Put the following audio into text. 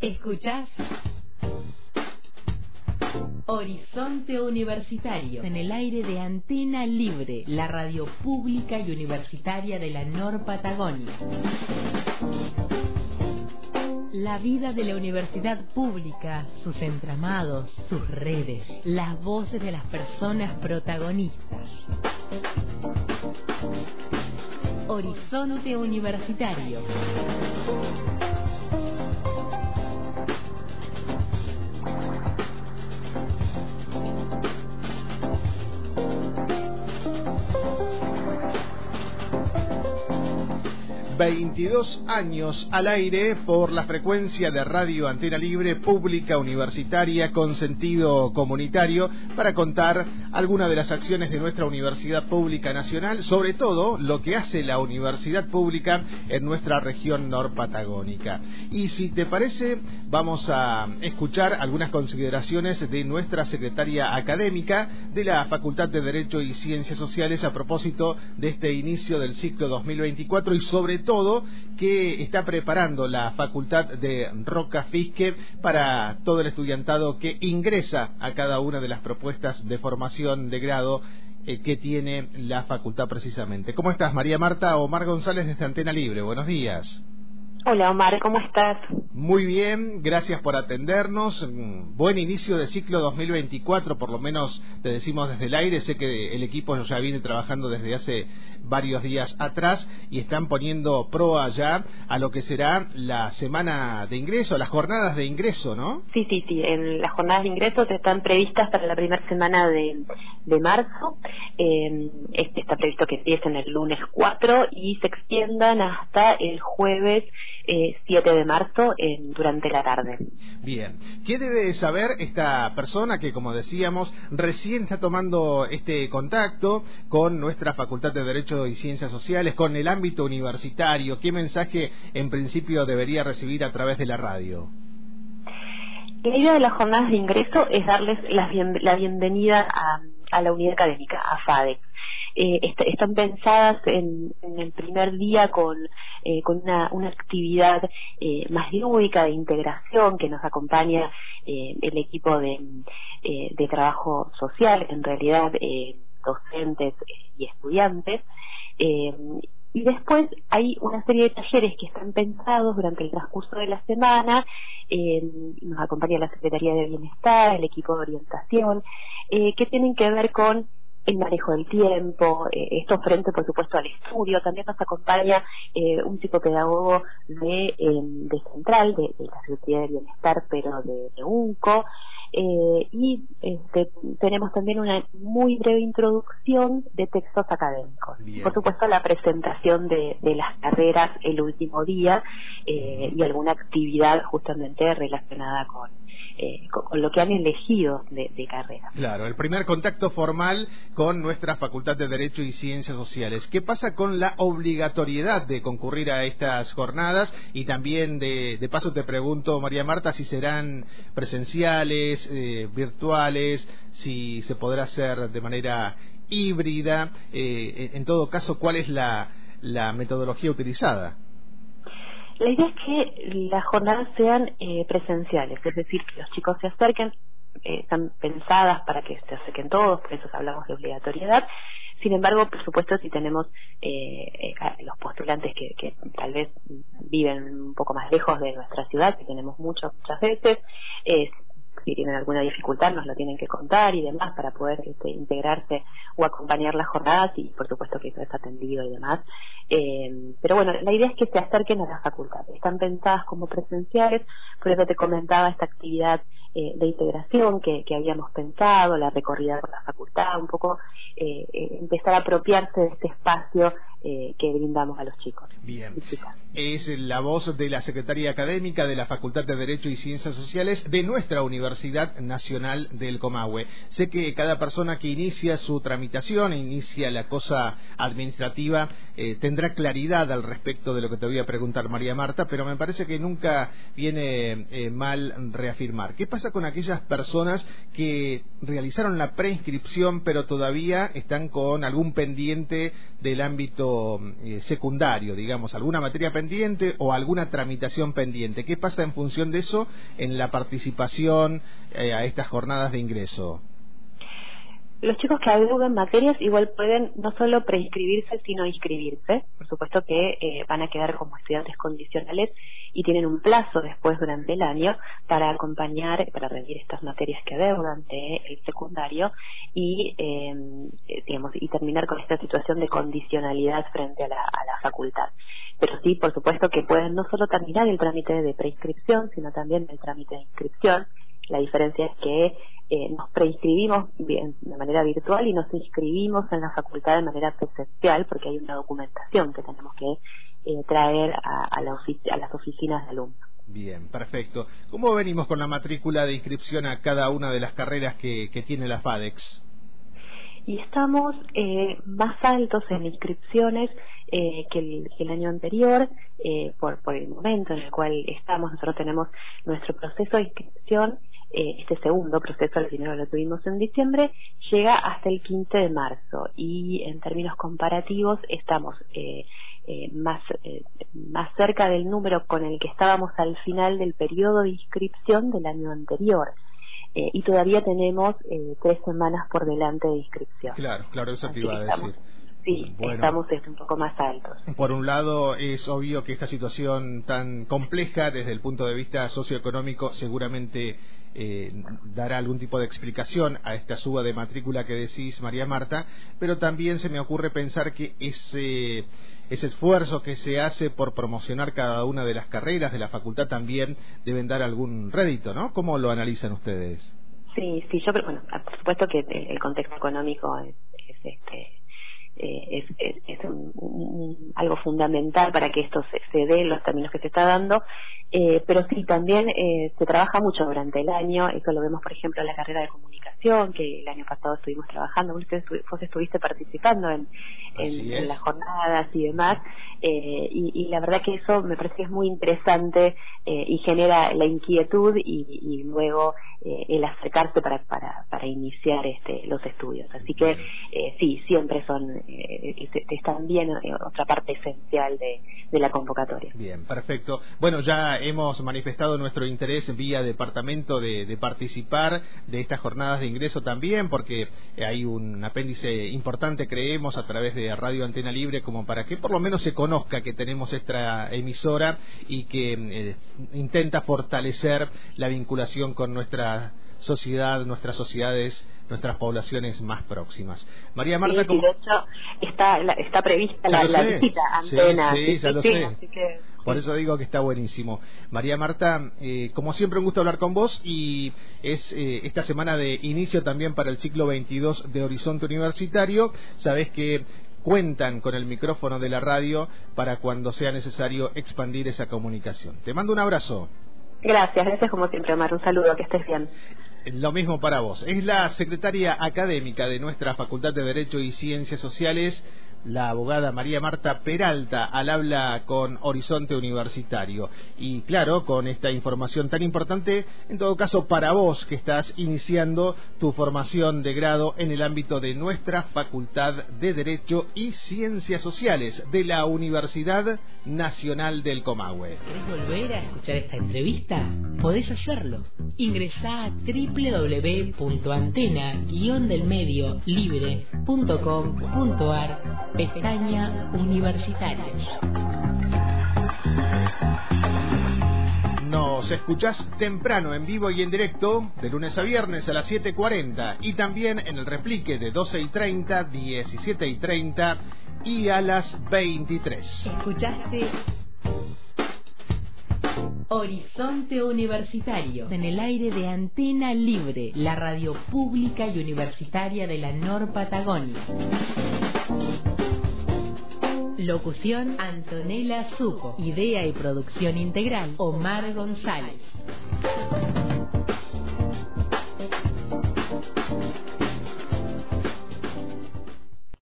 ¿Escuchás? Horizonte Universitario, en el aire de Antena Libre, la radio pública y universitaria de la Nor Patagonia. La vida de la universidad pública, sus entramados, sus redes, las voces de las personas protagonistas. Horizonte Universitario. 22 años al aire por la frecuencia de Radio Antena Libre Pública Universitaria con sentido comunitario para contar algunas de las acciones de nuestra Universidad Pública Nacional, sobre todo lo que hace la Universidad Pública en nuestra región norpatagónica. Y si te parece, vamos a escuchar algunas consideraciones de nuestra secretaria académica de la Facultad de Derecho y Ciencias Sociales a propósito de este inicio del ciclo 2024 y sobre todo todo que está preparando la Facultad de Roca para todo el estudiantado que ingresa a cada una de las propuestas de formación de grado eh, que tiene la facultad precisamente. ¿Cómo estás, María Marta? Omar González desde Antena Libre. Buenos días. Hola Omar, ¿cómo estás? Muy bien, gracias por atendernos. Buen inicio de ciclo 2024, por lo menos te decimos desde el aire. Sé que el equipo ya viene trabajando desde hace varios días atrás y están poniendo proa ya a lo que será la semana de ingreso, las jornadas de ingreso, ¿no? Sí, sí, sí. En las jornadas de ingreso están previstas para la primera semana de, marzo. Eh, está previsto que empiecen el lunes 4 y se extiendan hasta el jueves 7 eh, de marzo durante la tarde. Bien. ¿Qué debe saber esta persona que, como decíamos, recién está tomando este contacto con nuestra Facultad de Derecho y Ciencias Sociales, con el ámbito universitario? ¿Qué mensaje en principio debería recibir a través de la radio? La idea de las jornadas de ingreso es darles la, bienvenida a, la unidad académica, a FADE. Eh, están pensadas en, el primer día con, eh, con una, una actividad eh, más lúdica de integración que nos acompaña el equipo de, de trabajo social, en realidad docentes y estudiantes. Y después hay una serie de talleres que están pensados durante el transcurso de la semana. nos acompaña la Secretaría de Bienestar, el equipo de orientación, que tienen que ver con el manejo del tiempo, eh, esto frente por supuesto al estudio, también nos acompaña eh, un psicopedagogo de, em, de Central, de, la Secretaría de Bienestar, pero de, UNCO, eh, y este, tenemos también una muy breve introducción de textos académicos. Por supuesto, la presentación de, de las carreras el último día y alguna actividad justamente relacionada con, eh, con, lo que han elegido de, carrera. Claro, el primer contacto formal con nuestra Facultad de Derecho y Ciencias Sociales. ¿Qué pasa con la obligatoriedad de concurrir a estas jornadas? Y también, de, de paso, te pregunto, María Marta, si serán presenciales, eh, virtuales, si se podrá hacer de manera híbrida. Eh, en todo caso, ¿cuál es la metodología utilizada? La idea es que las jornadas sean eh, presenciales, es decir, que los chicos se acerquen, eh, están pensadas para que se acerquen todos, por eso hablamos de obligatoriedad. Sin embargo, por supuesto, si tenemos eh, los postulantes que, que, tal vez viven un poco más lejos de nuestra ciudad, que tenemos muchos, muchas veces, si tienen alguna dificultad nos lo tienen que contar y demás para poder este, integrarse o acompañar las jornadas y por supuesto que eso es atendido y demás. Eh, pero bueno, la idea es que se acerquen a la facultad. Están pensadas como presenciales, por eso te comentaba esta actividad eh, de integración que, habíamos pensado, la recorrida por la facultad, un poco eh, empezar a apropiarse de este espacio que brindamos a los chicos. Bien. Es la voz de la Secretaría Académica de la Facultad de Derecho y Ciencias Sociales de nuestra Universidad Nacional del Comahue. Sé que cada persona que inicia su tramitación, inicia la cosa administrativa, tendrá claridad al respecto de lo que te voy a preguntar, María Marta, pero me parece que nunca viene mal reafirmar. ¿Qué pasa con aquellas personas que realizaron la preinscripción pero todavía están con algún pendiente del ámbito eh, secundario, digamos, alguna materia pendiente o alguna tramitación pendiente. ¿Qué pasa en función de eso en la participación eh, a estas jornadas de ingreso? Los chicos que adeuden materias igual pueden no solo preinscribirse, sino inscribirse. Por supuesto que eh, van a quedar como estudiantes condicionales y tienen un plazo después durante el año para acompañar, para rendir estas materias que adeudan de el secundario y, eh, digamos, y terminar con esta situación de condicionalidad frente a la, a la facultad. Pero sí, por supuesto que pueden no solo terminar el trámite de preinscripción, sino también el trámite de inscripción. La diferencia es que eh, nos preinscribimos de manera virtual y nos inscribimos en la facultad de manera presencial porque hay una documentación que tenemos que eh, traer a, las oficinas de alumnos. Bien, perfecto. ¿Cómo venimos con la matrícula de inscripción a cada una de las carreras que, tiene la FADEX? Y estamos eh, más altos en inscripciones que, el, año anterior, por, por el momento en el cual estamos. Nosotros tenemos nuestro proceso de inscripción eh, este segundo proceso, el primero lo tuvimos en diciembre, llega hasta el 15 de marzo y en términos comparativos estamos eh, eh, más, más cerca del número con el que estábamos al final del periodo de inscripción del año anterior. y todavía tenemos tres semanas por delante de inscripción. Claro, claro, eso te iba a decir. Sí, estamos un poco más altos. Por un lado, es obvio que esta situación tan compleja desde el punto de vista socioeconómico seguramente eh, dará algún tipo de explicación a esta suba de matrícula que decís, María Marta, pero también se me ocurre pensar que ese, ese esfuerzo que se hace por promocionar cada una de las carreras de la facultad también deben dar algún rédito, ¿no? ¿Cómo lo analizan ustedes? Sí, sí, yo, bueno, por supuesto que el contexto económico es, es este eh, es, es, algo fundamental para que esto se, se dé en los términos que se está dando, eh, pero sí, también eh, se trabaja mucho durante el año, eso lo vemos por ejemplo en la carrera de comunicación, que el año pasado estuvimos trabajando, vos, estuviste participando en, en, las jornadas y demás, eh, y, y, la verdad que eso me parece que es muy interesante eh, y genera la inquietud y, y luego eh, el acercarse para, para, para iniciar este, los estudios. Así que eh, sí, siempre son, eh, están bien otra parte esencial de, de la convocatoria. Bien, perfecto. Bueno, ya hemos manifestado nuestro interés vía departamento de, de participar de estas jornadas de ingreso también, porque hay un apéndice importante, creemos, a través de Radio Antena Libre, como para que por lo menos se conozca que tenemos esta emisora y que intenta fortalecer la vinculación con nuestra sociedad, nuestras sociedades, nuestras poblaciones más próximas. María Marta, sí, de hecho está, está prevista la, visita antena. Sí, ya lo sé. Por eso digo que está buenísimo. María Marta, eh, como siempre un gusto hablar con vos y es eh, esta semana de inicio también para el ciclo 22 de Horizonte Universitario. Sabés que cuentan con el micrófono de la radio para cuando sea necesario expandir esa comunicación. Te mando un abrazo. Gracias, gracias como siempre, Omar. Un saludo, que estés bien. Lo mismo para vos. Es la secretaria académica de nuestra Facultad de Derecho y Ciencias Sociales, la abogada María Marta Peralta al habla con Horizonte Universitario. Y claro, con esta información tan importante, en todo caso para vos que estás iniciando tu formación de grado en el ámbito de nuestra Facultad de Derecho y Ciencias Sociales de la Universidad Nacional del Comahue. ¿Querés volver a escuchar esta entrevista? Podés hacerlo. Ingresá a www.antena-delmedio-libre.com.ar Pestaña Universitarios. Nos escuchás temprano en vivo y en directo de lunes a viernes a las 7.40 y también en el replique de 12 y 30, 17 y 30 y a las 23. Escuchaste Horizonte Universitario, en el aire de Antena Libre, la radio pública y universitaria de la Nor Patagonia. Locución Antonella Suco. Idea y producción integral Omar González.